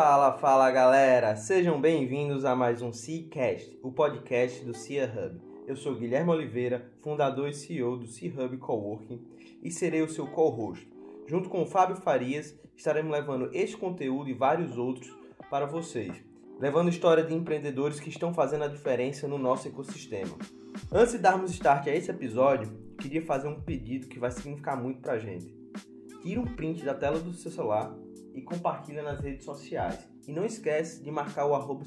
Fala, fala galera! Sejam bem-vindos a mais um Seacast, o podcast do Cia Hub. Eu sou Guilherme Oliveira, fundador e CEO do Sea Hub Coworking e serei o seu co-host. Junto com o Fábio Farias, estaremos levando este conteúdo e vários outros para vocês, levando história de empreendedores que estão fazendo a diferença no nosso ecossistema. Antes de darmos start a esse episódio, queria fazer um pedido que vai significar muito para a gente. Tira um print da tela do seu celular e compartilha nas redes sociais. E não esquece de marcar o arroba.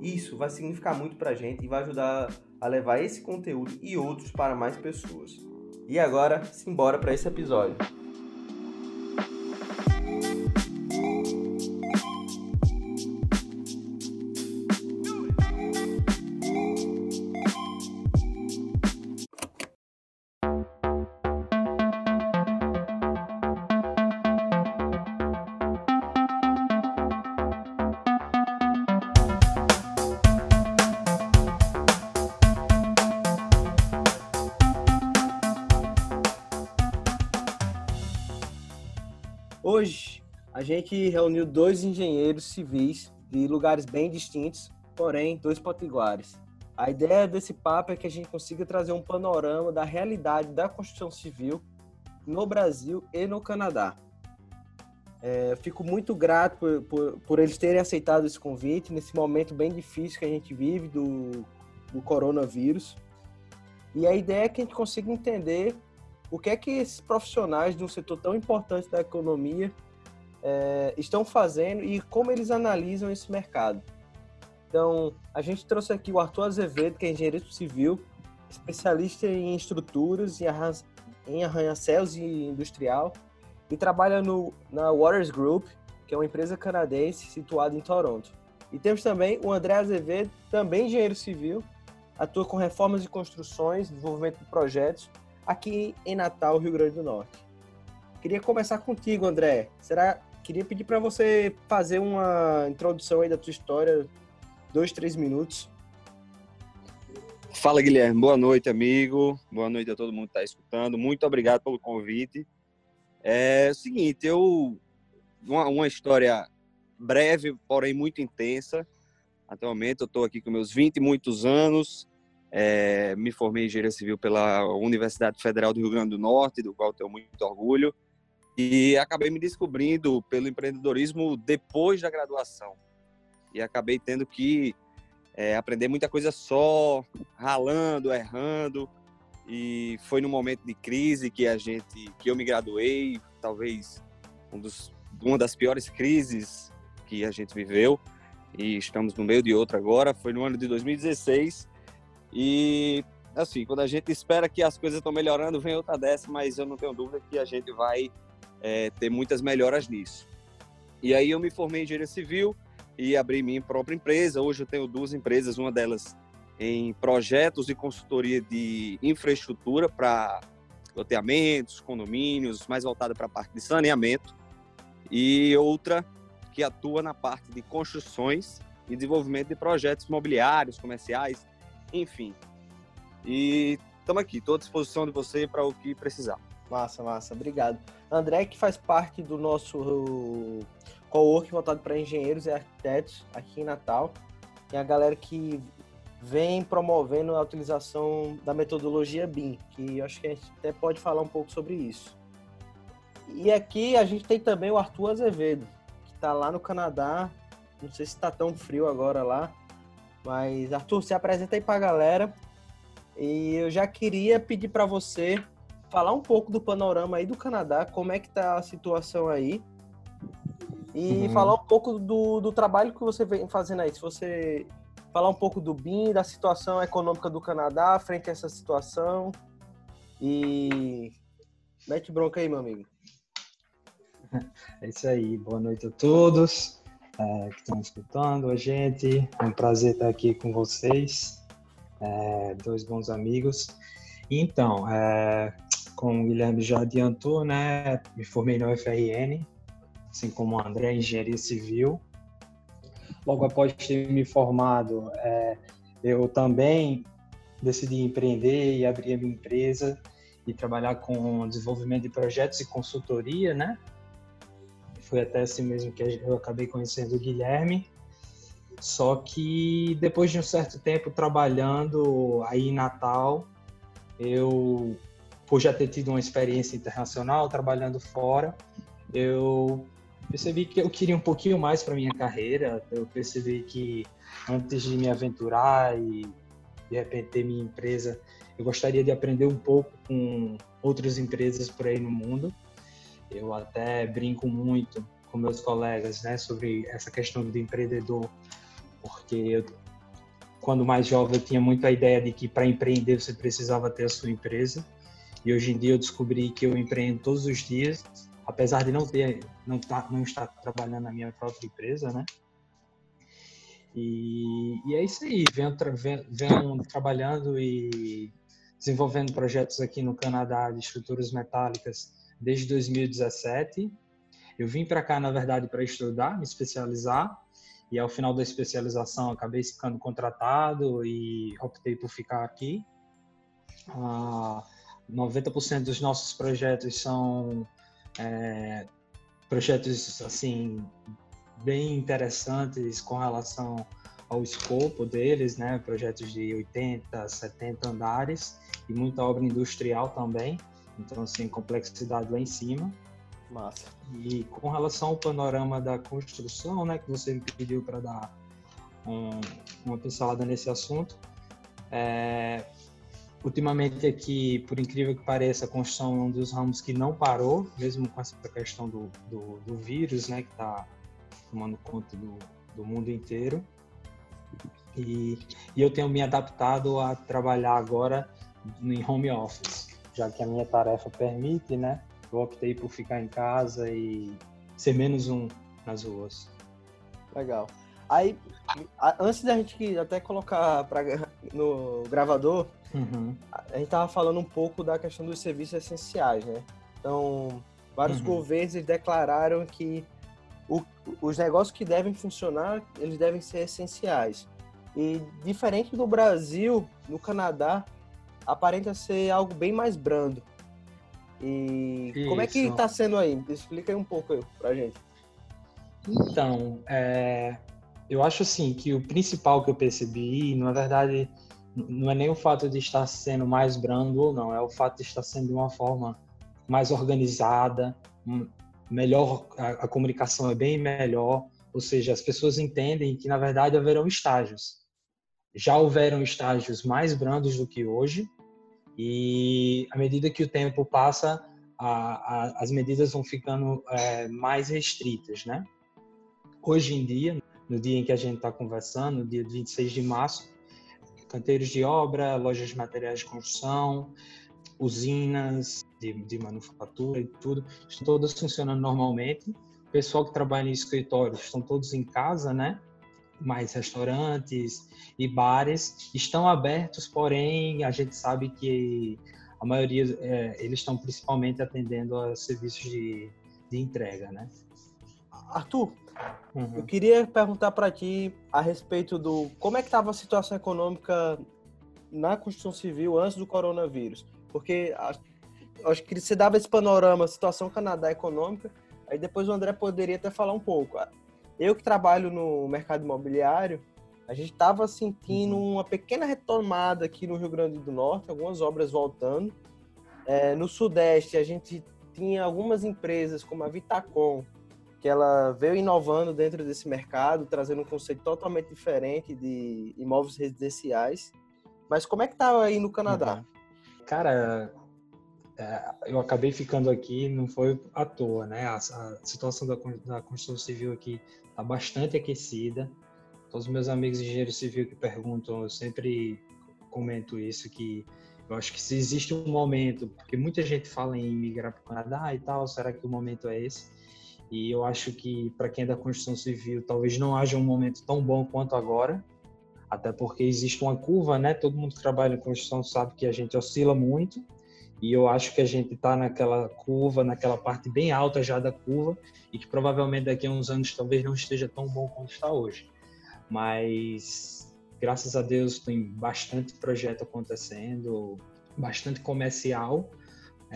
Isso vai significar muito para a gente e vai ajudar a levar esse conteúdo e outros para mais pessoas. E agora, simbora para esse episódio. Gente reuniu dois engenheiros civis de lugares bem distintos, porém dois potiguares. A ideia desse papo é que a gente consiga trazer um panorama da realidade da construção civil no Brasil e no Canadá. É, fico muito grato por, por, por, eles terem aceitado esse convite nesse momento bem difícil que a gente vive do, do coronavírus. E a ideia é que a gente consiga entender o que é que esses profissionais de um setor tão importante da economia é, estão fazendo e como eles analisam esse mercado. Então, a gente trouxe aqui o Arthur Azevedo, que é engenheiro civil, especialista em estruturas, em arranha-céus e industrial, e trabalha no, na Waters Group, que é uma empresa canadense situada em Toronto. E temos também o André Azevedo, também engenheiro civil, atua com reformas e construções, desenvolvimento de projetos aqui em Natal, Rio Grande do Norte. Queria começar contigo, André. Será? Queria pedir para você fazer uma introdução aí da tua história, dois, três minutos. Fala, Guilherme. Boa noite, amigo. Boa noite a todo mundo que está escutando. Muito obrigado pelo convite. É o seguinte, eu uma, uma história breve, porém muito intensa. Atualmente eu estou aqui com meus 20 e muitos anos. É, me formei em engenharia civil pela Universidade Federal do Rio Grande do Norte, do qual tenho muito orgulho, e acabei me descobrindo pelo empreendedorismo depois da graduação. E acabei tendo que é, aprender muita coisa só, ralando, errando. E foi no momento de crise que a gente, que eu me graduei, talvez um dos, uma das piores crises que a gente viveu. E estamos no meio de outra agora. Foi no ano de 2016 e, assim, quando a gente espera que as coisas estão melhorando, vem outra dessa, mas eu não tenho dúvida que a gente vai é, ter muitas melhoras nisso. E aí eu me formei em engenharia civil e abri minha própria empresa. Hoje eu tenho duas empresas, uma delas em projetos e consultoria de infraestrutura para loteamentos, condomínios, mais voltada para a parte de saneamento, e outra que atua na parte de construções e desenvolvimento de projetos imobiliários, comerciais, enfim. E estamos aqui, estou à disposição de você para o que precisar. Massa, massa, obrigado. André, que faz parte do nosso co-work voltado para engenheiros e arquitetos aqui em Natal. Tem a galera que vem promovendo a utilização da metodologia BIM, que acho que a gente até pode falar um pouco sobre isso. E aqui a gente tem também o Arthur Azevedo, que está lá no Canadá. Não sei se está tão frio agora lá, mas, Arthur, se apresenta aí para a galera. E eu já queria pedir para você falar um pouco do panorama aí do Canadá, como é que tá a situação aí. E uhum. falar um pouco do, do trabalho que você vem fazendo aí. Se você falar um pouco do BIM, da situação econômica do Canadá frente a essa situação. E mete bronca aí, meu amigo. É isso aí. Boa noite a todos é, que estão escutando a gente. É um prazer estar aqui com vocês, é, dois bons amigos. Então, é, como o Guilherme já adiantou, né, me formei na UFRN, assim como o André, Engenharia Civil. Logo após ter me formado, é, eu também decidi empreender e abrir a minha empresa e trabalhar com desenvolvimento de projetos e consultoria, né? foi até assim mesmo que eu acabei conhecendo o Guilherme. Só que depois de um certo tempo trabalhando aí em Natal, eu, por já ter tido uma experiência internacional, trabalhando fora, eu percebi que eu queria um pouquinho mais para minha carreira. Eu percebi que antes de me aventurar e de repente ter minha empresa, eu gostaria de aprender um pouco com outras empresas por aí no mundo. Eu até brinco muito com meus colegas, né, sobre essa questão do empreendedor, porque eu, quando mais jovem eu tinha muito a ideia de que para empreender você precisava ter a sua empresa. E hoje em dia eu descobri que eu empreendo todos os dias, apesar de não ter, não, tá, não estar trabalhando na minha própria empresa, né? E, e é isso aí, venho, venho, venho trabalhando e desenvolvendo projetos aqui no Canadá de estruturas metálicas desde 2017. Eu vim para cá, na verdade, para estudar, me especializar, e ao final da especialização acabei ficando contratado e optei por ficar aqui. Ah, 90% dos nossos projetos são é, projetos assim bem interessantes com relação ao escopo deles, né? Projetos de 80, 70 andares e muita obra industrial também. Então, assim, complexidade lá em cima. Massa. E com relação ao panorama da construção, né, que você me pediu para dar um, uma pincelada nesse assunto, é, ultimamente aqui, por incrível que pareça, a construção é um dos ramos que não parou, mesmo com essa questão do, do, do vírus, né, que está tomando conta do, do mundo inteiro. E, e eu tenho me adaptado a trabalhar agora em home office, já que a minha tarefa permite, né? Eu optei por ficar em casa e ser menos um nas ruas. Legal. Aí, antes da gente até colocar pra, no gravador, uhum. a gente tava falando um pouco da questão dos serviços essenciais, né? Então, vários uhum. governos declararam que o, os negócios que devem funcionar, eles devem ser essenciais. E diferente do Brasil, no Canadá, aparenta ser algo bem mais brando. E Isso. como é que está sendo aí? Explica aí um pouco pra gente. Então, é, eu acho assim que o principal que eu percebi, na verdade, não é nem o fato de estar sendo mais brando ou não, é o fato de estar sendo de uma forma mais organizada, melhor, a, a comunicação é bem melhor, ou seja, as pessoas entendem que na verdade haverão estágios. Já houveram estágios mais brandos do que hoje, e à medida que o tempo passa, a, a, as medidas vão ficando é, mais restritas, né? Hoje em dia, no dia em que a gente está conversando, no dia 26 de março, canteiros de obra, lojas de materiais de construção, usinas de, de manufatura e tudo, estão todas funcionando normalmente. O pessoal que trabalha em escritórios estão todos em casa, né? mais restaurantes e bares estão abertos, porém a gente sabe que a maioria é, eles estão principalmente atendendo a serviços de, de entrega, né? Arthur, uhum. eu queria perguntar para ti a respeito do como é que estava a situação econômica na construção civil antes do coronavírus, porque acho que você dava esse panorama, situação Canadá econômica, aí depois o André poderia até falar um pouco. Eu que trabalho no mercado imobiliário, a gente estava sentindo uhum. uma pequena retomada aqui no Rio Grande do Norte, algumas obras voltando. É, no Sudeste, a gente tinha algumas empresas, como a Vitacom, que ela veio inovando dentro desse mercado, trazendo um conceito totalmente diferente de imóveis residenciais. Mas como é que tá aí no Canadá? Uhum. Cara, é, eu acabei ficando aqui, não foi à toa, né? A, situação da, da construção civil aqui está bastante aquecida. Todos os meus amigos engenheiros civil que perguntam, eu sempre comento isso, que eu acho que se existe um momento, porque muita gente fala em migrar para o Canadá e tal, será que o momento é esse? E eu acho que para quem é da construção civil, talvez não haja um momento tão bom quanto agora, até porque existe uma curva, né? Todo mundo que trabalha em construção sabe que a gente oscila muito, e eu acho que a gente está naquela curva, naquela parte bem alta já da curva, e que provavelmente daqui a uns anos talvez não esteja tão bom quanto está hoje. Mas graças a Deus tem bastante projeto acontecendo, bastante comercial.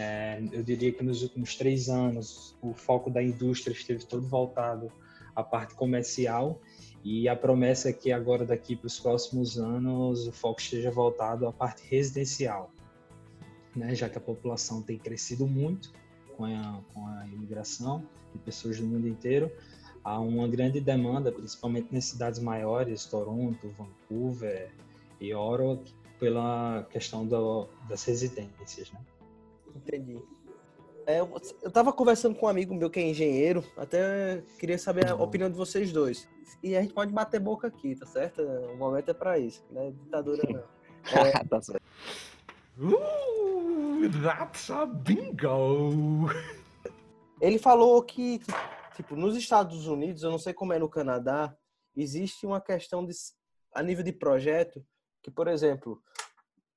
É, eu diria que nos últimos três anos o foco da indústria esteve todo voltado à parte comercial e a promessa é que agora daqui para os próximos anos o foco esteja voltado à parte residencial, né? já que a população tem crescido muito com a, com a imigração de pessoas do mundo inteiro, há uma grande demanda, principalmente nas cidades maiores, Toronto, Vancouver e Ottawa, pela questão do, das residências, né? Entendi. É, eu estava conversando com um amigo meu que é engenheiro, até queria saber a opinião de vocês dois. E a gente pode bater boca aqui, tá certo? O momento é para isso, não é ditadura não. É... tá certo. Ooh, that's a bingo! Ele falou que, tipo, nos Estados Unidos, eu não sei como é no Canadá, existe uma questão de, a nível de projeto, que, por exemplo,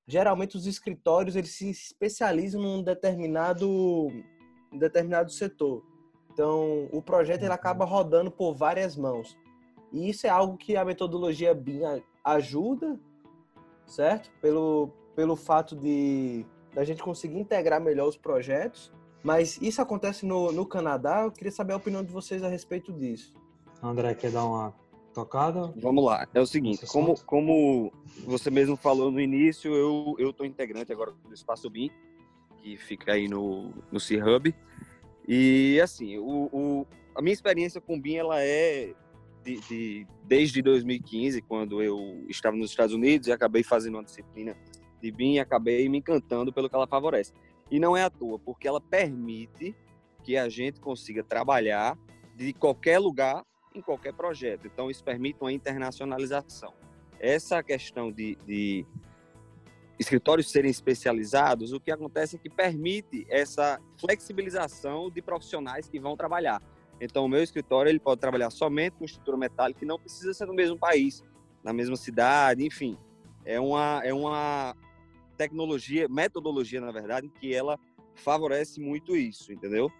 geralmente os escritórios eles se especializam num determinado, um determinado setor. Então, o projeto ele acaba rodando por várias mãos. E isso é algo que a metodologia BIM ajuda, certo? Pelo, pelo fato de da gente conseguir integrar melhor os projetos. Mas isso acontece no, no Canadá. Eu queria saber a opinião de vocês a respeito disso. André, quer dar uma tocada? Vamos lá. É o seguinte, como, como você mesmo falou no início, eu eu tô integrante agora do Espaço BIM, que fica aí no, no C-Hub. E, assim, o, o, a minha experiência com BIM, ela é de, de, desde 2015, quando eu estava nos Estados Unidos e acabei fazendo uma disciplina de BIM e acabei me encantando pelo que ela favorece. E não é à toa, porque ela permite que a gente consiga trabalhar de qualquer lugar em qualquer projeto. Então, isso permite uma internacionalização. Essa questão de, de escritórios serem especializados, o que acontece é que permite essa flexibilização de profissionais que vão trabalhar. Então, o meu escritório ele pode trabalhar somente com estrutura metálica não precisa ser no mesmo país, na mesma cidade, enfim. É uma, é uma tecnologia, metodologia, na verdade, que ela favorece muito isso, entendeu?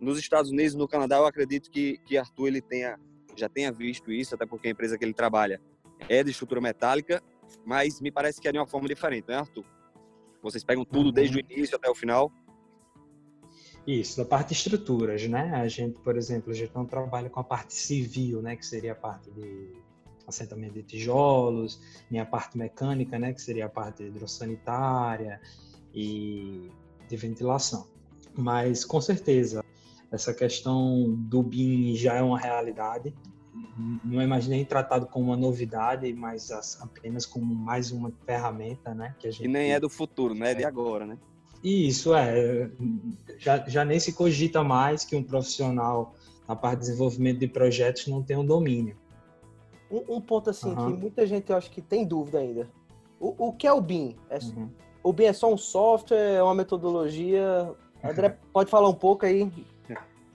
Nos Estados Unidos, no Canadá, eu acredito que, que Arthur ele tenha, já tenha visto isso, até porque a empresa que ele trabalha é de estrutura metálica, mas me parece que é de uma forma diferente, né, Arthur? Vocês pegam tudo desde o uhum. início até o final? Isso, da parte de estruturas, né? A gente, por exemplo, a gente não trabalha com a parte civil, né? Que seria a parte de assentamento de tijolos, nem a parte mecânica, né? Que seria a parte hidrossanitária e de ventilação. Mas, com certeza, essa questão do BIM já é uma realidade. Não imaginei tratado como uma novidade, mas apenas como mais uma ferramenta, né? Que a gente... E nem é do futuro, né? É de agora, né? Isso, é. Já, já nem se cogita mais que um profissional na parte de desenvolvimento de projetos não tenha um domínio. Um, um ponto assim uhum. que muita gente eu acho que tem dúvida ainda. O, o que é o BIM? É, uhum. O BIM é só um software, é uma metodologia? André, pode falar um pouco aí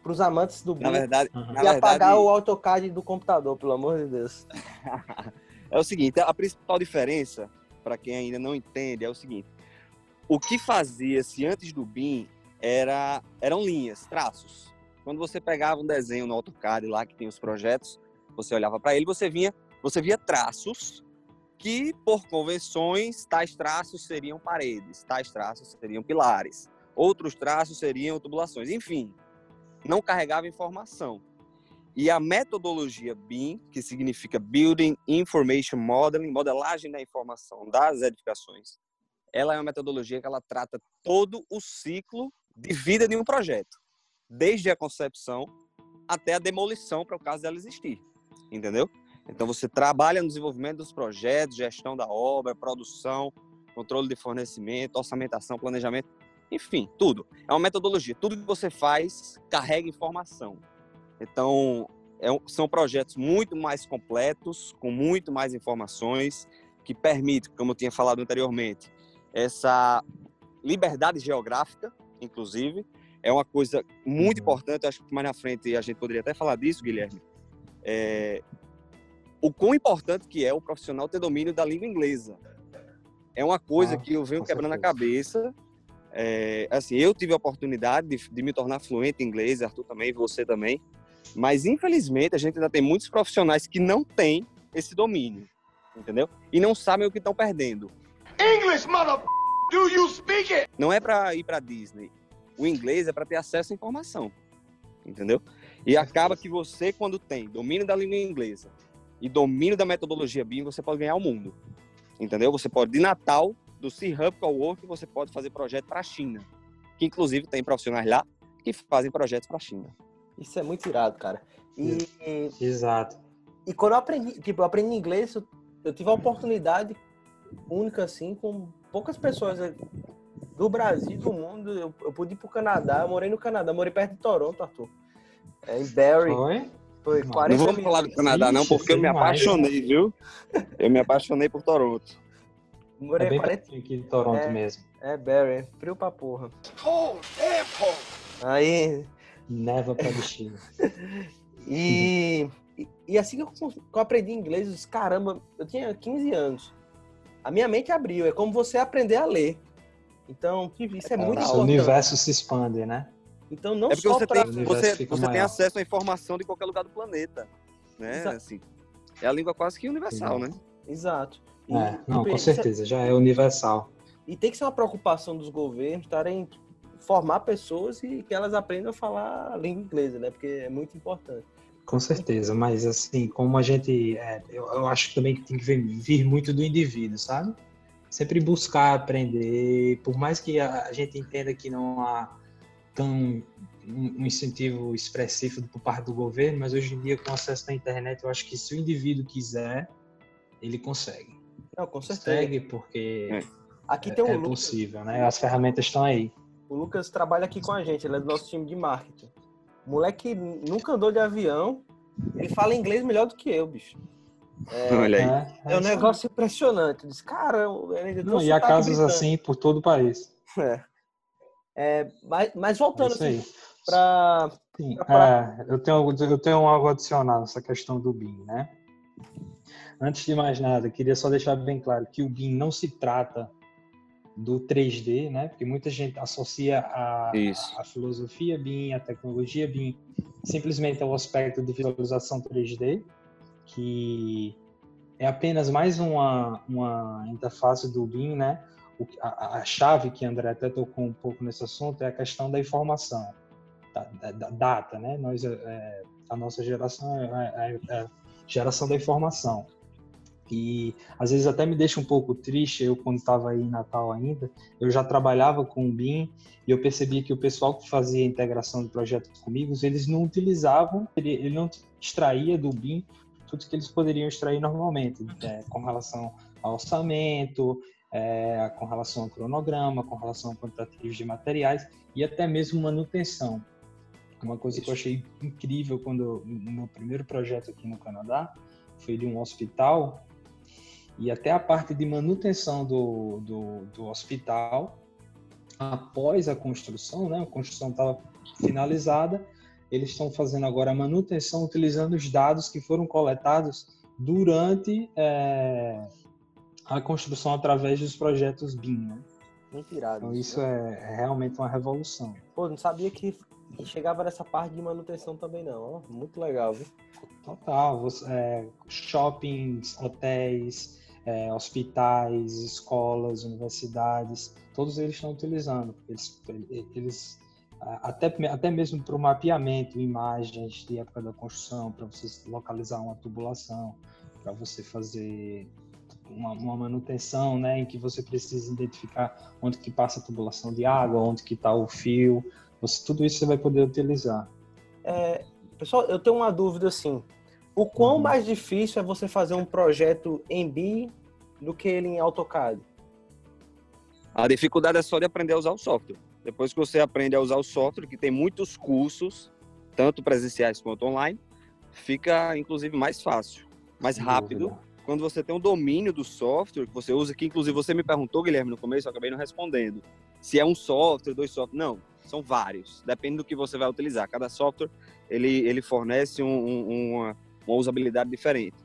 para os amantes do BIM. Na verdade, uhum. e apagar verdade... o AutoCAD do computador, pelo amor de Deus. é o seguinte, a principal diferença, para quem ainda não entende, é o seguinte. O que fazia-se antes do BIM era, eram linhas, traços. Quando você pegava um desenho no AutoCAD lá que tem os projetos, você olhava para ele, você vinha, você via traços que, por convenções, tais traços seriam paredes, tais traços seriam pilares, outros traços seriam tubulações, enfim, não carregava informação. E a metodologia BIM, que significa Building Information Modeling, modelagem da informação das edificações, ela é uma metodologia que ela trata todo o ciclo de vida de um projeto, desde a concepção até a demolição, para o caso dela existir, entendeu? Então você trabalha no desenvolvimento dos projetos, gestão da obra, produção, controle de fornecimento, orçamentação, planejamento, enfim, tudo. É uma metodologia. Tudo que você faz carrega informação. Então, é, são projetos muito mais completos, com muito mais informações, que permitem, como eu tinha falado anteriormente, essa liberdade geográfica, inclusive. É uma coisa muito uhum. importante, acho que mais na frente a gente poderia até falar disso, Guilherme. É, o quão importante que é o profissional ter domínio da língua inglesa. É uma coisa ah, que eu venho quebrando certeza. a cabeça é, assim, eu tive a oportunidade de, de, me tornar fluente em inglês, Arthur também, você também. Mas, infelizmente, a gente ainda tem muitos profissionais que não têm esse domínio, entendeu? E não sabem o que estão perdendo. English, mother... Do you speak it? Não é para ir para Disney. O inglês é para ter acesso à informação. Entendeu? E acaba que você, quando tem domínio da língua inglesa e domínio da metodologia BIM, você pode ganhar o mundo. Entendeu? Você pode, de Natal, do C-Hub Cowork, você pode fazer projeto para a China. Que, inclusive, tem profissionais lá que fazem projetos para a China. Isso é muito irado, cara. E, Exato. E quando eu aprendi, tipo, eu aprendi inglês, eu, eu tive a oportunidade única, assim, com poucas pessoas do Brasil, do mundo. Eu, eu pude ir pro Canadá, eu morei no Canadá, morei perto de Toronto, Arthur. É, em Barry. Foi? Foi Não 40 vamos falar do Canadá, não, porque eu me apaixonei, viu? Eu me apaixonei por Toronto. Morei É bem 40 pertinho aqui de Toronto É. mesmo. É, Barry, frio pra porra. Aí, Neva pra destino. e, e, e assim que eu, que eu aprendi inglês, eu disse, caramba, eu tinha 15 anos. A minha mente abriu, é como você aprender a ler. Então, isso é muito o seu importante. universo se expande, né? Então, não É porque só você pra... tem, O universo você, você tem acesso à informação de qualquer lugar do planeta. Né? Assim, é a língua quase que universal, né? Exato. E, É, não, com é- certeza, já é universal. E tem que ser uma preocupação dos governos estarem formar pessoas e que elas aprendam a falar a língua inglesa, né? Porque é muito importante. Com certeza, mas assim, como a gente. é, eu, eu acho também que tem que vir, vir muito do indivíduo, sabe? Sempre buscar aprender, por mais que a, a gente entenda que não há tão um, um incentivo expressivo por parte do governo, mas hoje em dia, com acesso à internet, eu acho que se o indivíduo quiser, ele consegue. Não, com certeza. Consegue, porque É. Aqui é, tem o é Lucas. possível, né? As ferramentas estão aí. O Lucas trabalha aqui com a gente, ele é do nosso time de marketing. O moleque nunca andou de avião, ele fala inglês melhor do que eu, bicho. Olha aí. É, É um aí. negócio impressionante. Disse, cara, Não, e há casos britânico. assim por todo o país. É. É, mas, mas É voltando assim, aí. para Sim, Pra- é, eu, tenho, algo- eu tenho algo adicional nessa questão do BIM, né? Antes de mais nada, queria só deixar bem claro que o BIM não se trata do 3D, né? Porque muita gente associa a, a, a filosofia BIM, a tecnologia BIM, simplesmente ao aspecto de visualização 3D, que é apenas mais uma, uma interface do BIM, né? O a, a chave que André até tocou um pouco nesse assunto é a questão da informação, da, da- da data, né? Nós, é, a nossa geração é, é- é a geração da informação. E às vezes até me deixa um pouco triste, eu quando estava aí em Natal ainda, eu já trabalhava com o BIM e eu percebia que o pessoal que fazia a integração de projetos comigo, eles não utilizavam, ele, ele não extraía do BIM tudo que eles poderiam extrair normalmente, é, com relação ao orçamento, é, com relação ao cronograma, com relação a quantitativos de materiais e até mesmo manutenção. Uma coisa que eu achei incrível quando no meu primeiro projeto aqui no Canadá foi de um hospital e até a parte de manutenção do, do, do hospital após a construção, né? A construção estava finalizada, eles estão fazendo agora a manutenção utilizando os dados que foram coletados durante é, a construção através dos projetos BIM. Né? muito irado. Então isso é, é realmente uma revolução. Pô, não sabia que, chegava nessa parte de manutenção também não. Muito legal, viu? Total. Você, é, shoppings, hotéis, é, hospitais, escolas, universidades, todos eles estão utilizando. Eles, eles até, até mesmo para o mapeamento, imagens de época da construção, para você localizar uma tubulação, para você fazer uma, uma manutenção, né, em que você precisa identificar onde que passa a tubulação de água, onde que está o fio, você, tudo isso você vai poder utilizar. É, pessoal, eu tenho uma dúvida assim. O quão Uhum. mais difícil é você fazer um projeto em BIM do que ele em AutoCAD? A dificuldade é só de aprender a usar o software. Depois que você aprende a usar o software, que tem muitos cursos, tanto presenciais quanto online, fica inclusive mais fácil, mais rápido. Quando você tem um domínio do software que você usa, que inclusive você me perguntou, Guilherme, no começo, eu acabei não respondendo. Se é um software, dois softwares. Não, são vários. Depende do que você vai utilizar. Cada software ele, ele fornece um- um- uma, uma usabilidade diferente.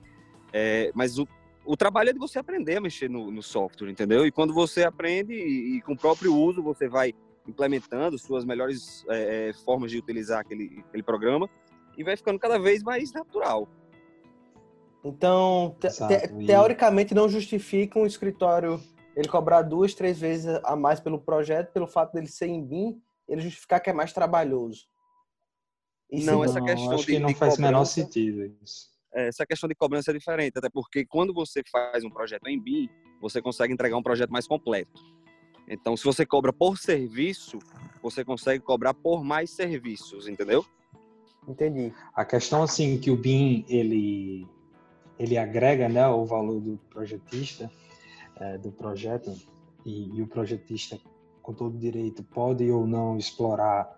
É, mas o, o trabalho é de você aprender a mexer no, no software, entendeu? E quando você aprende e, e com o próprio uso você vai implementando suas melhores é, é, formas de utilizar aquele, aquele programa e vai ficando cada vez mais natural. Então, te- te- teoricamente não justifica um escritório ele cobrar duas, três vezes a mais pelo projeto, pelo fato dele ser em BIM, ele justificar que é mais trabalhoso. Isso não, essa questão acho de, que não de faz o menor cobrança- sentido isso. é, essa questão de cobrança é diferente, até porque quando você faz um projeto em BIM, você consegue entregar um projeto mais completo. Então, se você cobra por serviço, você consegue cobrar por mais serviços, entendeu? Entendi. A questão assim que o BIM ele ele agrega né o valor do projetista eh, do projeto e, e o projetista com todo direito pode ou não explorar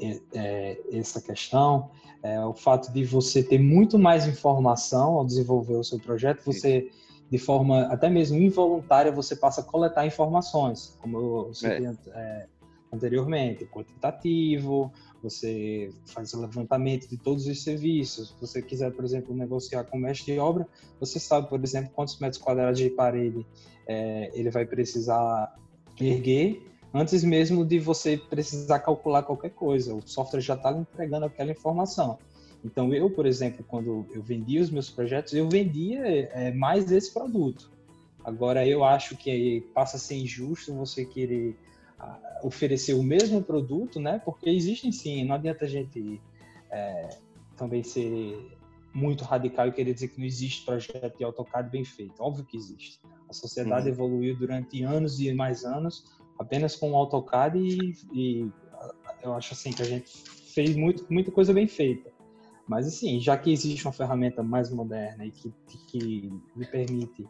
eh, eh, essa questão. É o fato de você ter muito mais informação ao desenvolver o seu projeto você de forma até mesmo involuntária você passa a coletar informações como eu citei an- eh, anteriormente quantitativo você faz o levantamento de todos os serviços. Se você quiser, por exemplo, negociar com o mestre de obra, você sabe, por exemplo, quantos metros quadrados de parede eh, ele vai precisar erguer antes mesmo de você precisar calcular qualquer coisa. O software já está entregando aquela informação. Então, eu, por exemplo, quando eu vendia os meus projetos, eu vendia eh, mais esse produto. Agora, eu acho que passa a ser injusto você querer ah, oferecer o mesmo produto, né? Porque existem sim, não adianta a gente é, também ser muito radical e querer dizer que não existe projeto de AutoCAD bem feito. Óbvio que existe. A sociedade Uhum. evoluiu durante anos e mais anos apenas com o AutoCAD e, e eu acho assim que a gente fez muito, muita coisa bem feita. Mas assim, já que existe uma ferramenta mais moderna e que, que lhe permite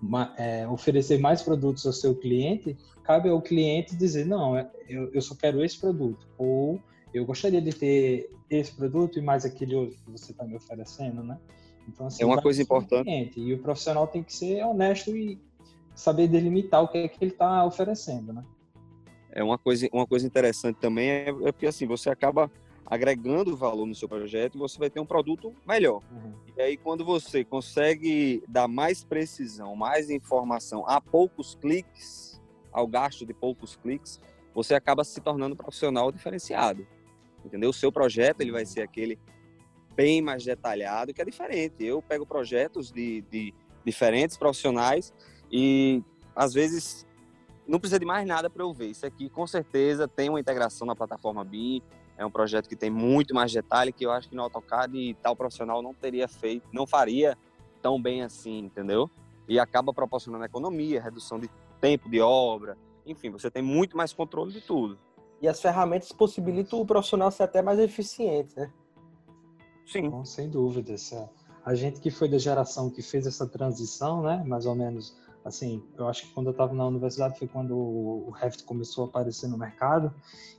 ma- é, oferecer mais produtos ao seu cliente, cabe ao cliente dizer, não, é- eu, eu só quero esse produto. Ou eu gostaria de ter esse produto e mais aquele outro que você está me oferecendo, né? Então, assim, É uma coisa importante. cliente. E o profissional tem que ser honesto e saber delimitar o que é que ele está oferecendo, né? É uma coisa, uma coisa interessante também é, é porque assim, você acaba agregando valor no seu projeto e você vai ter um produto melhor. Uhum. E aí, quando você consegue dar mais precisão, mais informação a poucos cliques, ao gasto de poucos cliques, você acaba se tornando um profissional diferenciado. Entendeu? O seu projeto ele vai ser aquele bem mais detalhado, que é diferente. Eu pego projetos de, de diferentes profissionais e, às vezes, não precisa de mais nada para eu ver. Isso aqui, com certeza, tem uma integração na plataforma BIM, é um projeto que tem muito mais detalhe que eu acho que no AutoCAD tal profissional não teria feito, não faria tão bem assim, entendeu? E acaba proporcionando economia, redução de tempo de obra, enfim, você tem muito mais controle de tudo. E as ferramentas possibilitam o profissional ser até mais eficiente, né? Sim. Bom, sem dúvida. A gente que foi da geração que fez essa transição, né? Mais ou menos, assim, eu acho que quando eu estava na universidade foi quando o Revit começou a aparecer no mercado.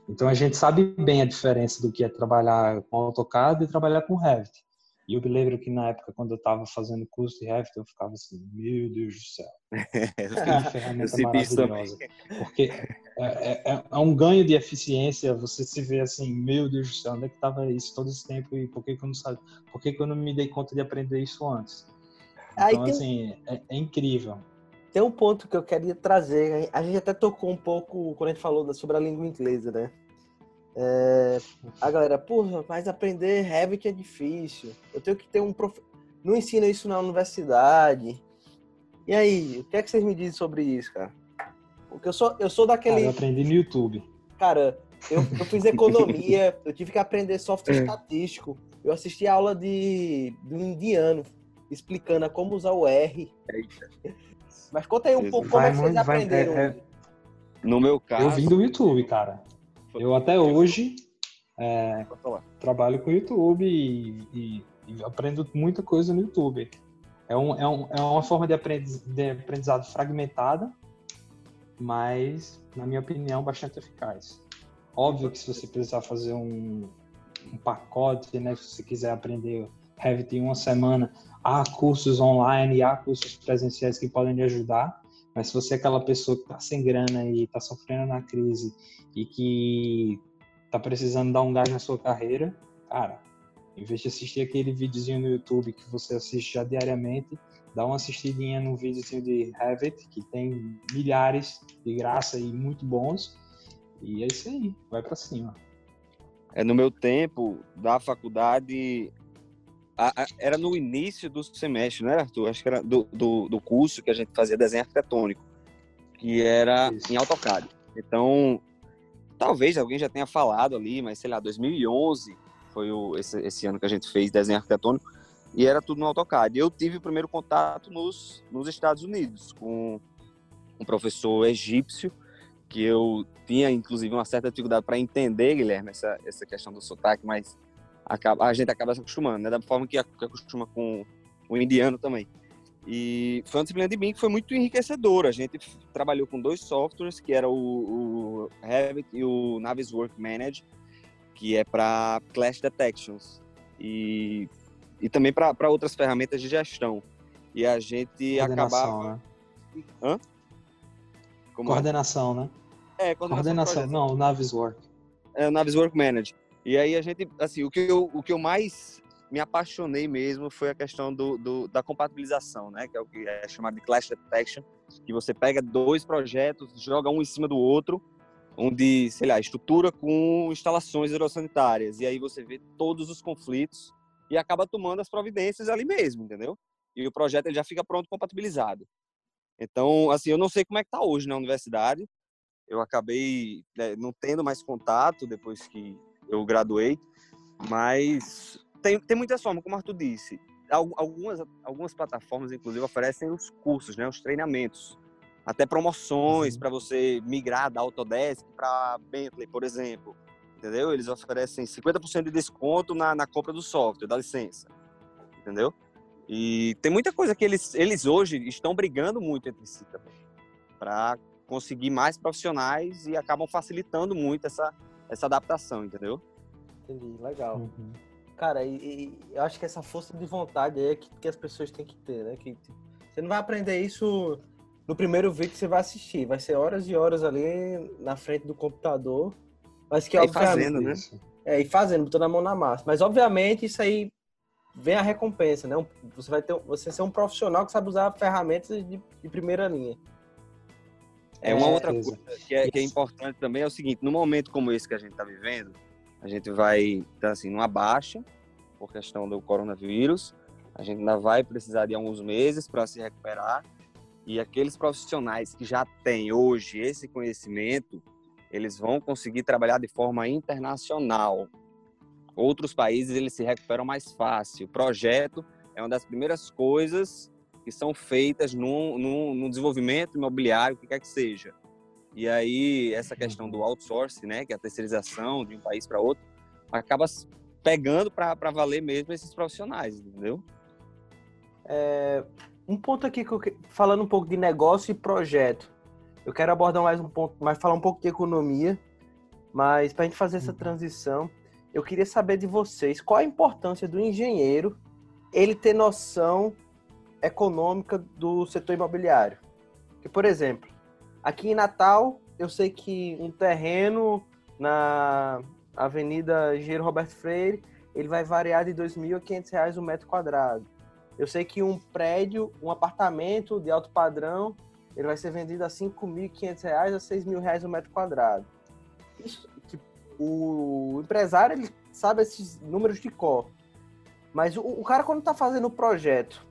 Então a gente sabe bem a diferença do que é trabalhar com AutoCAD e trabalhar com Revit. E eu me lembro que na época, quando eu estava fazendo curso de Revit, eu ficava assim, meu Deus do céu, que ferramenta maravilhosa. Porque é, é- é um ganho de eficiência, você se vê assim, meu Deus do céu, onde é que estava isso todo esse tempo e por que, que eu não sabia, por que, que eu não me dei conta de aprender isso antes? Então, tem- assim, é, é incrível. Tem um ponto que eu queria trazer. A gente até tocou um pouco quando a gente falou sobre a língua inglesa, né? É, a galera, porra, mas aprender Revit é difícil. Eu tenho que ter um prof... Não ensina isso na universidade. E aí, o que é que vocês me dizem sobre isso, cara? Porque eu sou, eu sou Cara, daquele. eu aprendi no YouTube. Cara, eu, eu fiz economia, eu tive que aprender software É. estatístico. Eu assisti a aula de, de um indiano explicando a como usar o R. Mas conta aí um pouco como é que vocês vai- aprenderam. é- é- No meu caso. Eu vim do YouTube, cara. Eu até hoje é, trabalho com YouTube e, e- e aprendo muita coisa no YouTube. É, um, é, um, é uma forma de, aprendiz, de aprendizado fragmentada, mas, na minha opinião, bastante eficaz. Óbvio que se você precisar fazer um, um pacote, né, se você quiser aprender Revit em uma semana, há cursos online, há cursos presenciais que podem lhe ajudar, mas se você é aquela pessoa que está sem grana e está sofrendo na crise e que tá precisando dar um gás na sua carreira, cara, em vez de assistir aquele videozinho no YouTube que você assiste já diariamente, dá uma assistidinha no videozinho de Revit, que tem milhares de graça e muito bons. E é isso aí, vai pra cima. É, no meu tempo da faculdade, a- a- era no início do semestre, não era, Arthur? Acho que era do, do, do curso que a gente fazia desenho arquitetônico. que era Isso. em AutoCAD. Então, talvez alguém já tenha falado ali, mas sei lá, 2011 foi o, esse, esse ano que a gente fez desenho arquitetônico e era tudo no AutoCAD. Eu tive o primeiro contato nos, nos Estados Unidos com um professor egípcio que eu tinha inclusive uma certa dificuldade para entender, Guilherme, essa, essa questão do sotaque, mas acaba, a gente acaba se acostumando, né? Da forma que, que acostuma com o indiano também. E foi uma disciplina de mim que foi muito enriquecedora. A gente trabalhou com dois softwares, que era o, o Revit e o Navisworks Manage, que é para clash detections e, e também para outras ferramentas de gestão. E a gente acabava... Né? Hã? Como é? coordenação, é? né? É, coordenação. coordenação. Não, o Navisworks. É, o Navisworks Manage. E aí a gente, assim, o que eu, o que eu mais me apaixonei mesmo foi a questão do, do, da compatibilização, né? Que é o que é chamado de clash detection, que você pega dois projetos, joga um em cima do outro, onde, sei lá, estrutura com instalações aerossanitárias, e aí você vê todos os conflitos e acaba tomando as providências ali mesmo, entendeu? E o projeto ele já fica pronto, compatibilizado. Então, assim, eu não sei como é que tá hoje na universidade. Eu acabei né, não tendo mais contato depois que eu graduei, mas tem, tem muitas formas, como o Arthur disse. Algumas, algumas plataformas, inclusive, oferecem os cursos, né, os treinamentos. Até promoções uhum. para você migrar da Autodesk para Bentley, por exemplo. Entendeu? Eles oferecem 50% de desconto na, na compra do software, da licença. Entendeu? E tem muita coisa que eles, eles hoje estão brigando muito entre si também. Para conseguir mais profissionais e acabam facilitando muito essa, essa adaptação, entendeu? Entendi, legal. Uhum. Cara, e, e, eu acho que essa força de vontade é que, que as pessoas têm que ter, né? Que tipo, você não vai aprender isso no primeiro vídeo que você vai assistir. Vai ser horas e horas ali na frente do computador. Mas que, é, fazendo, né? É, e fazendo, botando a mão na massa. Mas, obviamente, isso aí vem a recompensa, né? Você vai ter, você ser um profissional que sabe usar ferramentas de, de primeira linha. É, uma outra coisa que é, que é, importante também é o seguinte, no momento como esse que a gente está vivendo, a gente vai tá, assim, numa baixa por questão do coronavírus. A gente ainda vai precisar de alguns meses para se recuperar. E aqueles profissionais que já têm hoje esse conhecimento, eles vão conseguir trabalhar de forma internacional. Outros países eles se recuperam mais fácil. O projeto é uma das primeiras coisas que são feitas no, no, desenvolvimento imobiliário, o que quer que seja. E aí, essa questão do outsourcing, né, que é a terceirização de um país para outro, acaba pegando para valer mesmo esses profissionais, entendeu? É, um ponto aqui, que eu, falando um pouco de negócio e projeto. Eu quero abordar mais um ponto, mais falar um pouco de economia, mas para a gente fazer essa uhum. transição, eu queria saber de vocês qual a importância do engenheiro ele ter noção econômica do setor imobiliário. Que, por exemplo, Aqui em Natal, eu sei que um terreno na Avenida Engenheiro Roberto Freire, ele vai variar de R$ 2.500 o metro quadrado. Eu sei que um prédio, um apartamento de alto padrão, ele vai ser vendido a R$ 5.500 a R$ 6.000 o metro quadrado. Isso, o empresário, ele sabe esses números de cor. Mas o, o cara, quando está fazendo o projeto,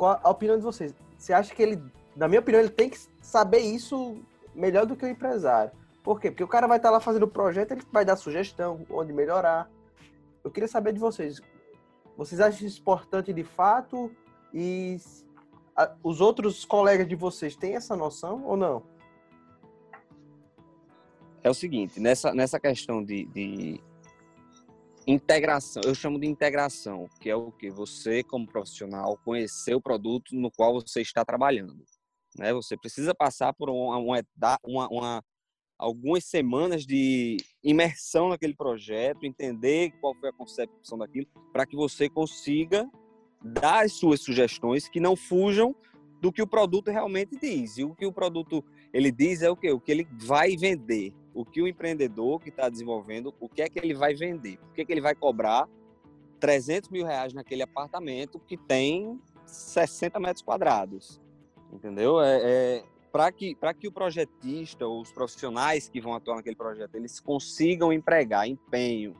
qual a opinião de vocês? Você acha que ele na minha opinião, ele tem que saber isso melhor do que o empresário. Por quê? Porque o cara vai estar lá fazendo o projeto, ele vai dar sugestão, onde melhorar. Eu queria saber de vocês. Vocês acham isso importante de fato? E os outros colegas de vocês têm essa noção ou não? É o seguinte, nessa, nessa questão de, de integração, eu chamo de integração, que é o que você, como profissional, conhecer o produto no qual você está trabalhando. Né? Você precisa passar por uma, uma, uma, algumas semanas de imersão naquele projeto, entender qual foi a concepção daquilo, para que você consiga dar as suas sugestões que não fujam do que o produto realmente diz. E o que o produto ele diz é o que? O que ele vai vender. O que o empreendedor que está desenvolvendo, o que é que ele vai vender? Por que, que ele vai cobrar 300 mil reais naquele apartamento que tem 60 metros quadrados? entendeu? É, é para que para que o projetista ou os profissionais que vão atuar naquele projeto eles consigam empregar empenho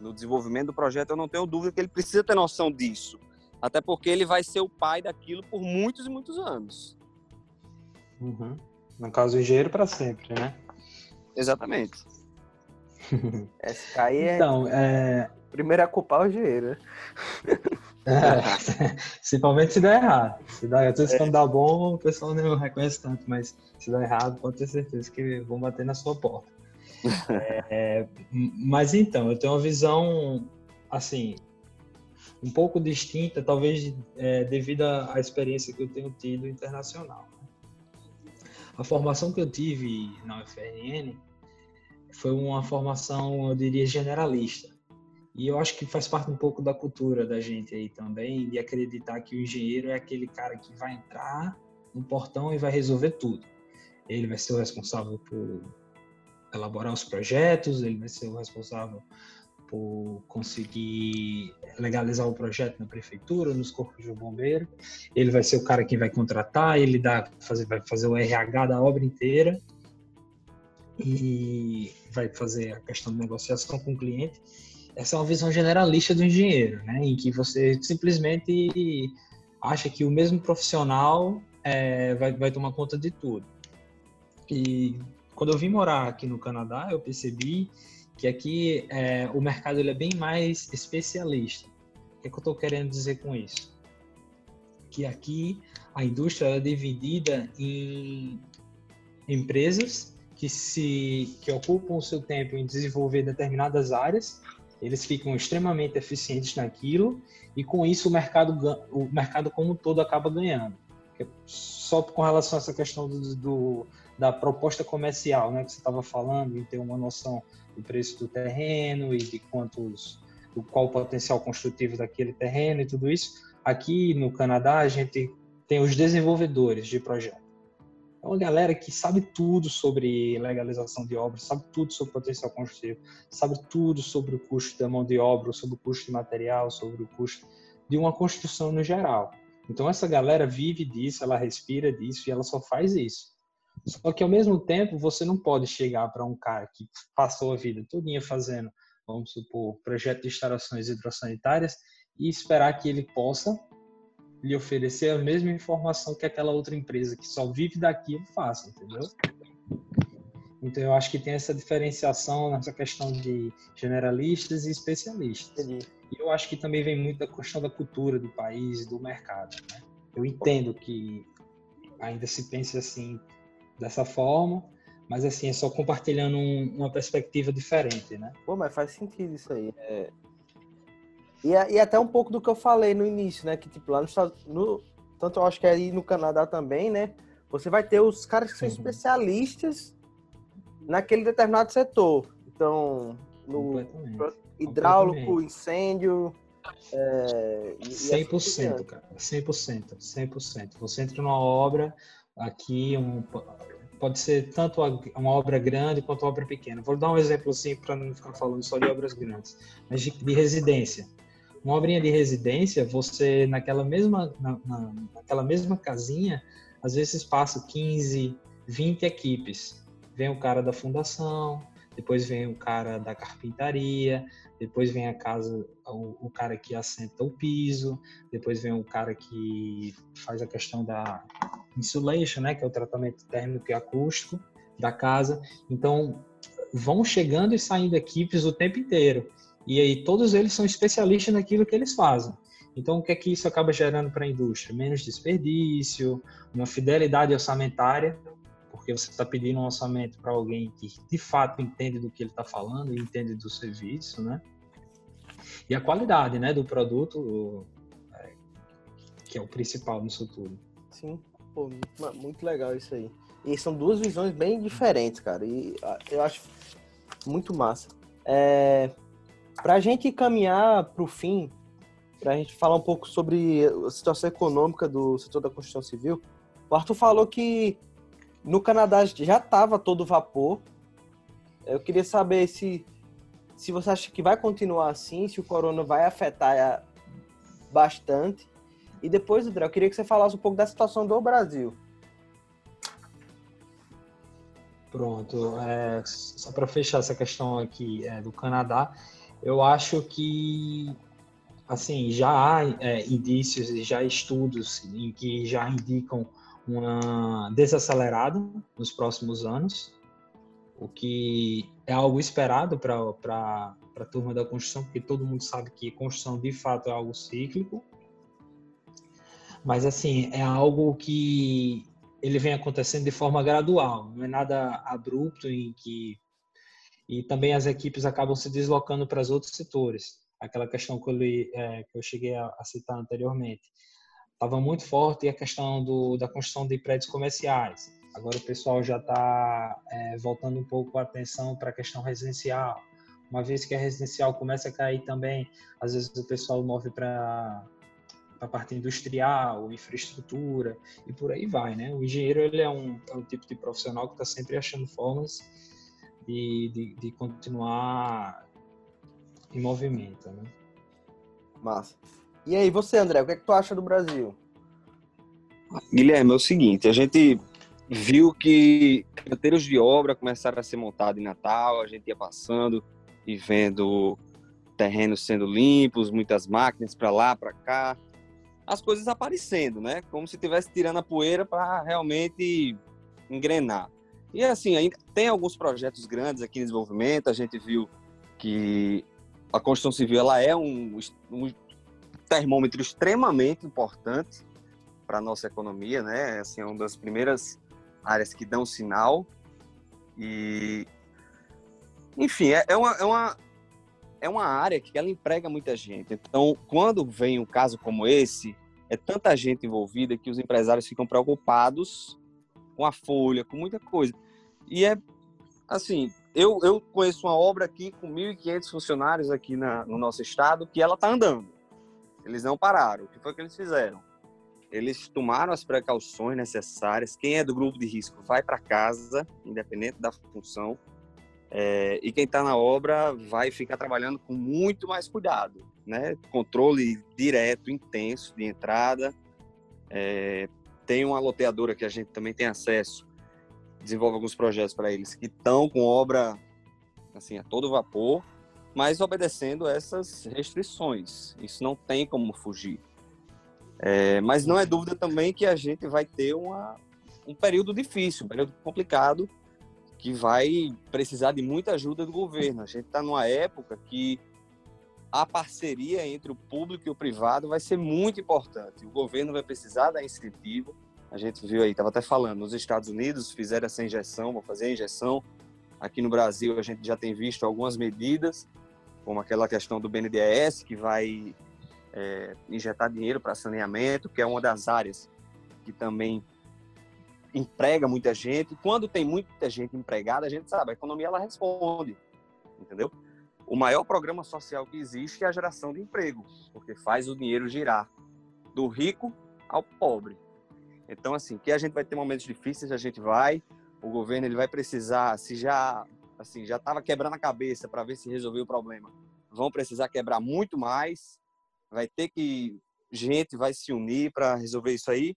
no desenvolvimento do projeto, eu não tenho dúvida que ele precisa ter noção disso, até porque ele vai ser o pai daquilo por muitos e muitos anos. Uhum. No caso, o engenheiro para sempre, né? Exatamente. Esse aí é. Então, é... Primeiro a culpar o engenheiro, né? É, principalmente se der errado. Se dá, às vezes quando dá bom, o pessoal não reconhece tanto, mas se der errado, pode ter certeza que vão bater na sua porta. É, mas então, eu tenho uma visão, assim, um pouco distinta, talvez é, devido à experiência que eu tenho tido internacional. A formação que eu tive na UFRN foi uma formação, eu diria, generalista. E eu acho que faz parte um pouco da cultura da gente aí também, de acreditar que o engenheiro é aquele cara que vai entrar no portão e vai resolver tudo. Ele vai ser o responsável por elaborar os projetos, ele vai ser o responsável por conseguir legalizar o projeto na prefeitura, nos corpos de bombeiro. Ele vai ser o cara que vai contratar, ele dá, fazer, vai fazer o RH da obra inteira e vai fazer a questão de negociação com o cliente. Essa é uma visão generalista do engenheiro, né? em que você simplesmente acha que o mesmo profissional é, vai, vai tomar conta de tudo. E quando eu vim morar aqui no Canadá, eu percebi que aqui é, o mercado ele é bem mais especialista. O que, é que eu estou querendo dizer com isso? Que aqui a indústria é dividida em empresas que se que ocupam o seu tempo em desenvolver determinadas áreas, eles ficam extremamente eficientes naquilo e com isso o mercado o mercado como um todo acaba ganhando. Só com relação a essa questão do, do da proposta comercial, né, que você estava falando, em ter uma noção do preço do terreno e de quantos, do qual o potencial construtivo daquele terreno e tudo isso. Aqui no Canadá a gente tem os desenvolvedores de projeto. É uma galera que sabe tudo sobre legalização de obras, sabe tudo sobre potencial construtivo, sabe tudo sobre o custo da mão de obra, sobre o custo de material, sobre o custo de uma construção no geral. Então essa galera vive disso, ela respira disso e ela só faz isso. Só que ao mesmo tempo, você não pode chegar para um cara que passou a vida todinha fazendo, vamos supor, projeto de instalações hidrossanitárias e esperar que ele possa lhe oferecer a mesma informação que aquela outra empresa que só vive daquilo faça, entendeu? Então eu acho que tem essa diferenciação nessa questão de generalistas e especialistas. Entendi. E eu acho que também vem muito da questão da cultura do país, do mercado. Né? Eu entendo que ainda se pense assim dessa forma, mas assim, é só compartilhando um, uma perspectiva diferente, né? Pô, mas faz sentido isso aí. É... E, e até um pouco do que eu falei no início, né? Que tipo, lá no, no tanto eu acho que é aí no Canadá também, né? Você vai ter os caras que são uhum. especialistas naquele determinado setor. Então, no hidráulico, incêndio, é, 100%, assim cara. 100%, 100%. Você entra numa obra, aqui um, pode ser tanto uma obra grande quanto uma obra pequena. Vou dar um exemplo assim para não ficar falando só de obras grandes, mas de, de residência. Uma obrinha de residência, você naquela mesma na, na, naquela mesma casinha, às vezes passa 15, 20 equipes. Vem o cara da fundação, depois vem o cara da carpintaria, depois vem a casa, o, o, cara que assenta o piso, depois vem o cara que faz a questão da insulation, né, que é o tratamento térmico e acústico da casa. Então, vão chegando e saindo equipes o tempo inteiro. E aí todos eles são especialistas naquilo que eles fazem. Então, o que é que isso acaba gerando para a indústria? Menos desperdício, uma fidelidade orçamentária, porque você está pedindo um orçamento para alguém que de fato entende do que ele está falando e entende do serviço, né? E a qualidade, né, do produto, é, que é o principal nisso tudo. Sim, pô, muito legal isso aí. E são duas visões bem diferentes, cara. E eu acho muito massa. É, para a gente caminhar para o fim, para a gente falar um pouco sobre a situação econômica do setor da construção civil, o Arthur falou que no Canadá já estava todo vapor. Eu queria saber se, se você acha que vai continuar assim, se o corona vai afetar bastante. E depois, André, eu queria que você falasse um pouco da situação do Brasil. Pronto. É, só para fechar essa questão aqui é, do Canadá, eu acho que assim já há é, indícios e já estudos em que já indicam uma desacelerada nos próximos anos, o que é algo esperado para a turma da construção, porque todo mundo sabe que construção de fato é algo cíclico. Mas assim, é algo que ele vem acontecendo de forma gradual, não é nada abrupto em que e também as equipes acabam se deslocando para os outros setores. Aquela questão que eu, li, é, que eu cheguei a, citar anteriormente. Estava muito forte a questão do, da construção de prédios comerciais. Agora o pessoal já está é, voltando um pouco a atenção para a questão residencial. Uma vez que a residencial começa a cair também, às vezes o pessoal move para a parte industrial, infraestrutura e por aí vai, né? O engenheiro ele é um, é um tipo de profissional que está sempre achando formas de, de, de, continuar em movimento, né? Massa. E aí, você, André, o que, é que tu acha do Brasil? Guilherme, é o seguinte, a gente viu que canteiros de obra começaram a ser montados em Natal, a gente ia passando e vendo terrenos sendo limpos, muitas máquinas para lá, para cá, as coisas aparecendo, né? Como se estivesse tirando a poeira para realmente engrenar. E assim, ainda tem alguns projetos grandes aqui em desenvolvimento, a gente viu que a construção civil ela é um, um termômetro extremamente importante para a nossa economia, né? Assim, é uma das primeiras áreas que dão sinal. E, enfim, é, é, uma, é, uma, é uma área que ela emprega muita gente. Então, quando vem um caso como esse, é tanta gente envolvida que os empresários ficam preocupados com a folha, com muita coisa. E é assim, eu, eu conheço uma obra aqui com 1.500 funcionários aqui na, no nosso estado que ela está andando. Eles não pararam. O que foi que eles fizeram? Eles tomaram as precauções necessárias. Quem é do grupo de risco vai para casa, independente da função. É, e quem está na obra vai ficar trabalhando com muito mais cuidado, né? Controle direto, intenso de entrada. É, tem uma loteadora que a gente também tem acesso, desenvolve alguns projetos para eles que estão com obra assim a todo vapor, mas obedecendo essas restrições. Isso não tem como fugir. É, mas não é dúvida também que a gente vai ter uma, um período difícil, um período complicado, que vai precisar de muita ajuda do governo. A gente está numa época que a parceria entre o público e o privado vai ser muito importante. O governo vai precisar dar incentivo. A gente viu aí, estava até falando, nos Estados Unidos fizeram essa injeção, vão fazer a injeção. Aqui no Brasil a gente já tem visto algumas medidas, como aquela questão do BNDES, que vai é, injetar dinheiro para saneamento, que é uma das áreas que também emprega muita gente. Quando tem muita gente empregada, a gente sabe, a economia ela responde, entendeu? O maior programa social que existe é a geração de emprego, porque faz o dinheiro girar do rico ao pobre. Então, assim, que a gente vai ter momentos difíceis, a gente vai. O governo ele vai precisar, se já assim já estava quebrando a cabeça para ver se resolveu o problema, vão precisar quebrar muito mais vai ter que gente vai se unir para resolver isso aí.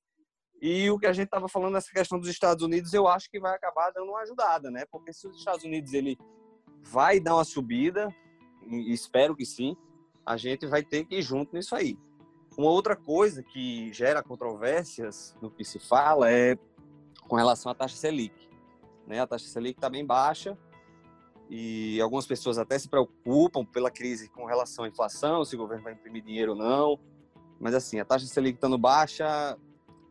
E o que a gente estava falando nessa questão dos Estados Unidos, eu acho que vai acabar dando uma ajudada, né? Porque se os Estados Unidos ele vai dar uma subida, espero que sim, a gente vai ter que ir junto nisso aí. Uma outra coisa que gera controvérsias no que se fala é com relação à taxa Selic. Né? A taxa Selic está bem baixa, e algumas pessoas até se preocupam pela crise com relação à inflação, se o governo vai imprimir dinheiro ou não. Mas assim, a taxa Selic estando baixa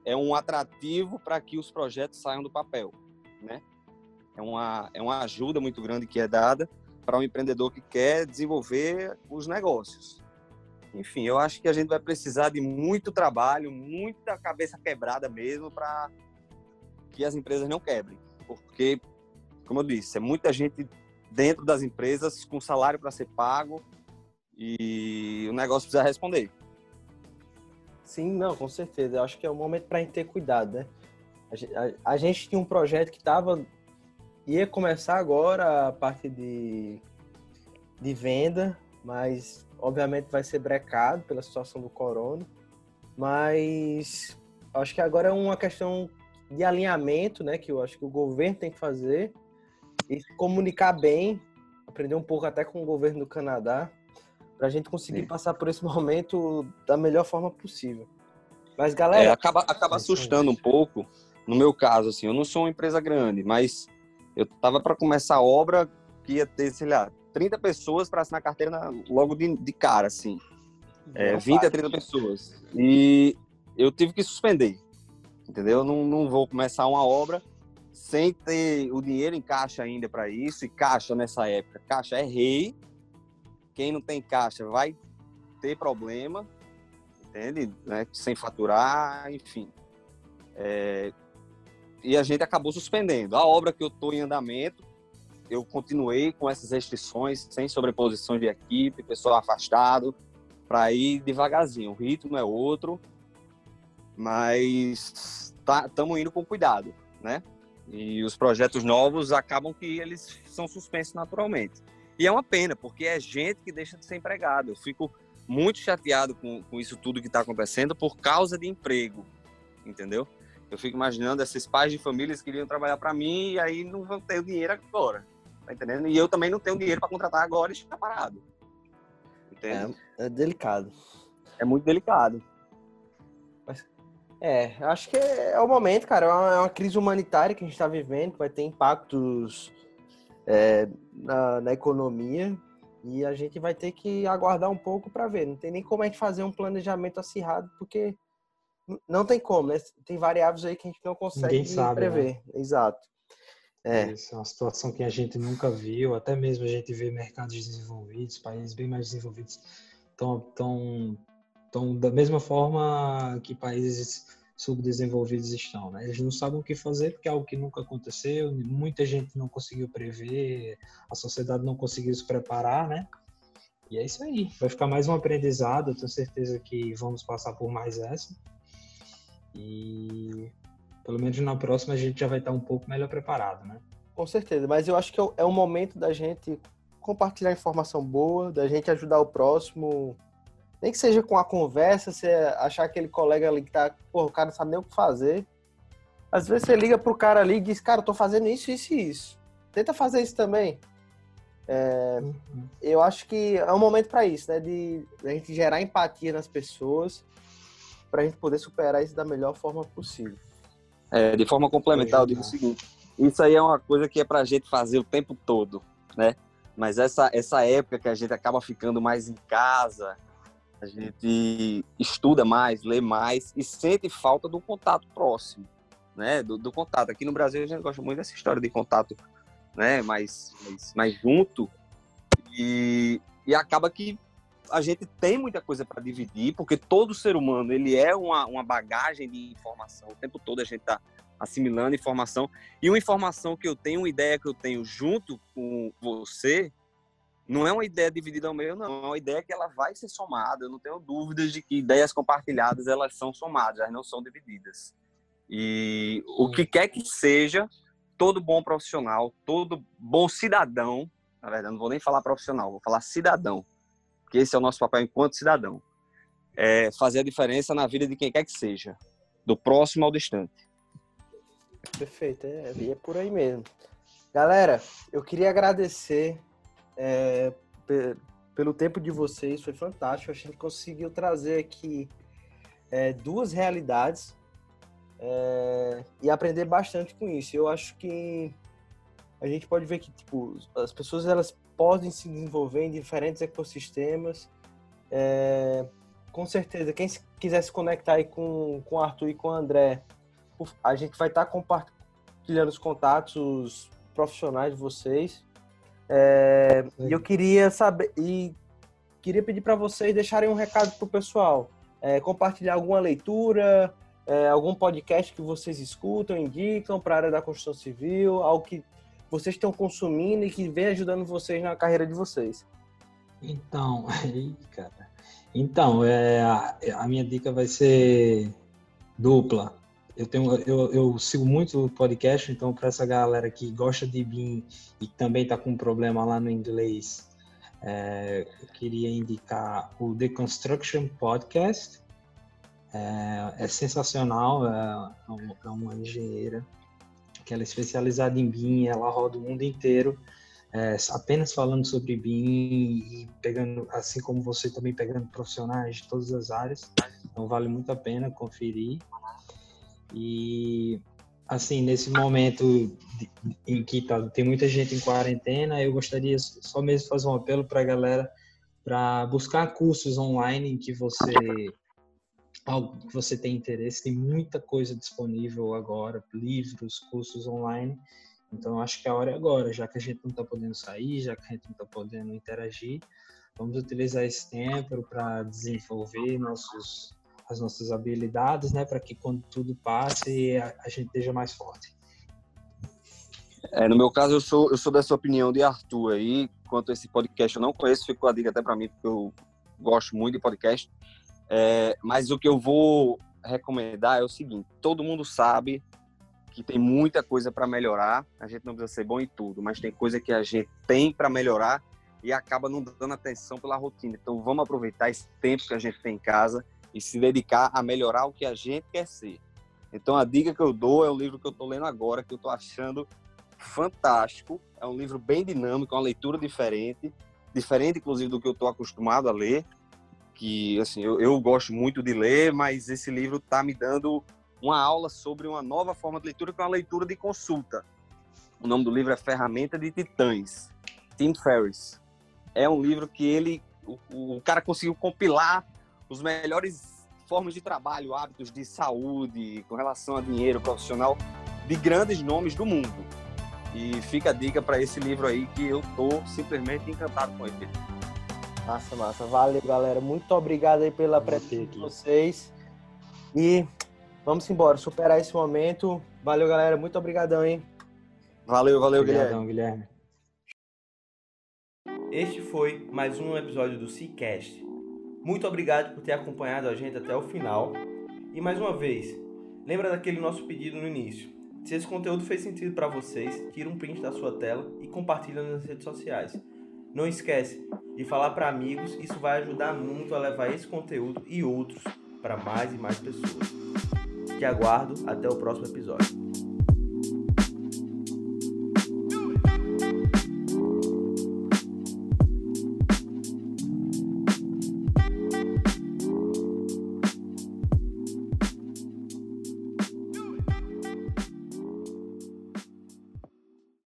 é um atrativo para que os projetos saiam do papel, né? É uma, é uma ajuda muito grande que é dada para um empreendedor que quer desenvolver os negócios. Enfim, eu acho que a gente vai precisar de muito trabalho, muita cabeça quebrada mesmo para que as empresas não quebrem. Porque, como eu disse, é muita gente dentro das empresas com salário para ser pago e o negócio precisa responder. Sim, não, com certeza. Eu acho que é o momento para a gente ter cuidado, né? A gente, a, a gente tinha um projeto que estava ia começar agora a parte de, de venda, mas obviamente vai ser brecado pela situação do corona. Mas acho que agora é uma questão de alinhamento, né? Que eu acho que o governo tem que fazer e se comunicar bem, aprender um pouco até com o governo do Canadá, para a gente conseguir Sim. passar por esse momento da melhor forma possível. Mas, galera. É, acaba, acaba assustando um pouco no meu caso, assim, eu não sou uma empresa grande, mas eu tava para começar a obra que ia ter, sei lá, 30 pessoas para assinar carteira na, logo de, de, cara, assim. É, 20 a 30 pessoas. E eu tive que suspender, entendeu? Não, não vou começar uma obra sem ter o dinheiro em caixa ainda para isso. E caixa nessa época, caixa é rei. Quem não tem caixa vai ter problema, entende? Né? Sem faturar, enfim. É... E a gente acabou suspendendo. A obra que eu estou em andamento, eu continuei com essas restrições, sem sobreposição de equipe, pessoal afastado, para ir devagarzinho. O ritmo é outro, mas estamos tá, indo com cuidado, né? E os projetos novos acabam que eles são suspensos naturalmente. E é uma pena, porque é gente que deixa de ser empregado. Eu fico muito chateado com, com isso tudo que está acontecendo por causa de emprego, entendeu? Eu fico imaginando esses pais de famílias que iriam trabalhar para mim e aí não vão ter o dinheiro agora, tá entendendo? E eu também não tenho dinheiro para contratar agora e estar parado. Entende? É, é delicado. É muito delicado. É, acho que é, o momento, cara. É uma, é uma, crise humanitária que a gente está vivendo, vai ter impactos é, na, na, economia e a gente vai ter que aguardar um pouco para ver. Não tem nem como a gente fazer um planejamento acirrado, porque não tem como, né? Tem variáveis aí que a gente não consegue sabe, prever. Né? Exato. É. Isso é uma situação que a gente nunca viu, até mesmo a gente vê mercados desenvolvidos, países bem mais desenvolvidos, tão, tão então, da mesma forma que países subdesenvolvidos estão, né? Eles não sabem o que fazer porque é algo que nunca aconteceu, muita gente não conseguiu prever, a sociedade não conseguiu se preparar, né? E é isso aí. Vai ficar mais um aprendizado. Tenho certeza que vamos passar por mais essa. E pelo menos na próxima a gente já vai estar um pouco melhor preparado, né? Com certeza. Mas eu acho que é o é momento da gente compartilhar informação boa, da gente ajudar o próximo nem que seja com a conversa, você achar aquele colega ali que tá, pô, o cara não sabe nem o que fazer. Às vezes você liga pro cara ali e diz, cara, eu tô fazendo isso, isso e isso. Tenta fazer isso também. É, uhum. Eu acho que é um momento para isso, né? De a gente gerar empatia nas pessoas, para a gente poder superar isso da melhor forma possível. É, de forma complementar, eu digo o seguinte: isso aí é uma coisa que é para a gente fazer o tempo todo, né? Mas essa, essa época que a gente acaba ficando mais em casa, a gente estuda mais, lê mais e sente falta do contato próximo, né? Do, do, contato. Aqui no Brasil a gente gosta muito dessa história de contato, né? Mais, mais, mais junto e, e acaba que a gente tem muita coisa para dividir, porque todo ser humano ele é uma, uma bagagem de informação. O tempo todo a gente está assimilando informação e uma informação que eu tenho, uma ideia que eu tenho junto com você não é uma ideia dividida ao meio, não. É uma ideia que ela vai ser somada. Eu não tenho dúvidas de que ideias compartilhadas elas são somadas, elas não são divididas. E o que quer que seja, todo bom profissional, todo bom cidadão, na verdade, não vou nem falar profissional, vou falar cidadão, porque esse é o nosso papel enquanto cidadão, é fazer a diferença na vida de quem quer que seja, do próximo ao distante. Perfeito, é, é por aí mesmo. Galera, eu queria agradecer é, pelo tempo de vocês, foi fantástico. A gente conseguiu trazer aqui é, duas realidades é, e aprender bastante com isso. Eu acho que a gente pode ver que tipo, as pessoas elas podem se desenvolver em diferentes ecossistemas. É, com certeza, quem quiser se conectar aí com, com o Arthur e com o André, a gente vai estar compartilhando os contatos os profissionais de vocês. É, e eu queria saber e queria pedir para vocês deixarem um recado para o pessoal, é, compartilhar alguma leitura, é, algum podcast que vocês escutam, indicam para a área da construção civil, algo que vocês estão consumindo e que vem ajudando vocês na carreira de vocês. Então, aí, cara. Então, é, a, a minha dica vai ser dupla eu tenho eu, eu sigo muito o podcast, então para essa galera que gosta de BIM e também está com um problema lá no inglês, é, eu queria indicar o The Construction Podcast. É, é sensacional, é, é, uma engenheira que ela é especializada em BIM, ela roda o mundo inteiro, é, apenas falando sobre BIM e pegando, assim como você também pegando profissionais de todas as áreas. Então vale muito a pena conferir. E assim, nesse momento em que tá, tem muita gente em quarentena, eu gostaria só mesmo fazer um apelo para a galera para buscar cursos online em que você algo que você tem interesse, tem muita coisa disponível agora, livros, cursos online. Então acho que a hora é agora, já que a gente não está podendo sair, já que a gente não está podendo interagir, vamos utilizar esse tempo para desenvolver nossos as nossas habilidades, né, para que quando tudo passe a, a gente esteja mais forte. É, no meu caso, eu sou, eu sou dessa opinião de Arthur aí. Quanto a esse podcast, eu não conheço, ficou a dica até para mim, porque eu gosto muito de podcast. É, mas o que eu vou recomendar é o seguinte: todo mundo sabe que tem muita coisa para melhorar. A gente não precisa ser bom em tudo, mas tem coisa que a gente tem para melhorar e acaba não dando atenção pela rotina. Então, vamos aproveitar esse tempo que a gente tem em casa e se dedicar a melhorar o que a gente quer ser. Então, a dica que eu dou é o livro que eu estou lendo agora, que eu estou achando fantástico. É um livro bem dinâmico, uma leitura diferente, diferente, inclusive, do que eu estou acostumado a ler. Que, assim, eu, eu gosto muito de ler, mas esse livro está me dando uma aula sobre uma nova forma de leitura, que é uma leitura de consulta. O nome do livro é Ferramenta de Titãs, Tim Ferriss. É um livro que ele, o, o cara conseguiu compilar os melhores formas de trabalho, hábitos de saúde, com relação a dinheiro profissional, de grandes nomes do mundo. E fica a dica para esse livro aí que eu tô simplesmente encantado com ele. Massa, massa. Valeu, galera. Muito obrigado aí pela presença de vocês. E vamos embora, superar esse momento. Valeu, galera. Muito obrigadão, hein? Valeu, valeu, Obrigadão, Guilherme. Guilherme. Este foi mais um episódio do Seacast muito obrigado por ter acompanhado a gente até o final. E mais uma vez, lembra daquele nosso pedido no início. Se esse conteúdo fez sentido para vocês, tira um print da sua tela e compartilha nas redes sociais. Não esquece de falar para amigos, isso vai ajudar muito a levar esse conteúdo e outros para mais e mais pessoas. Te aguardo até o próximo episódio.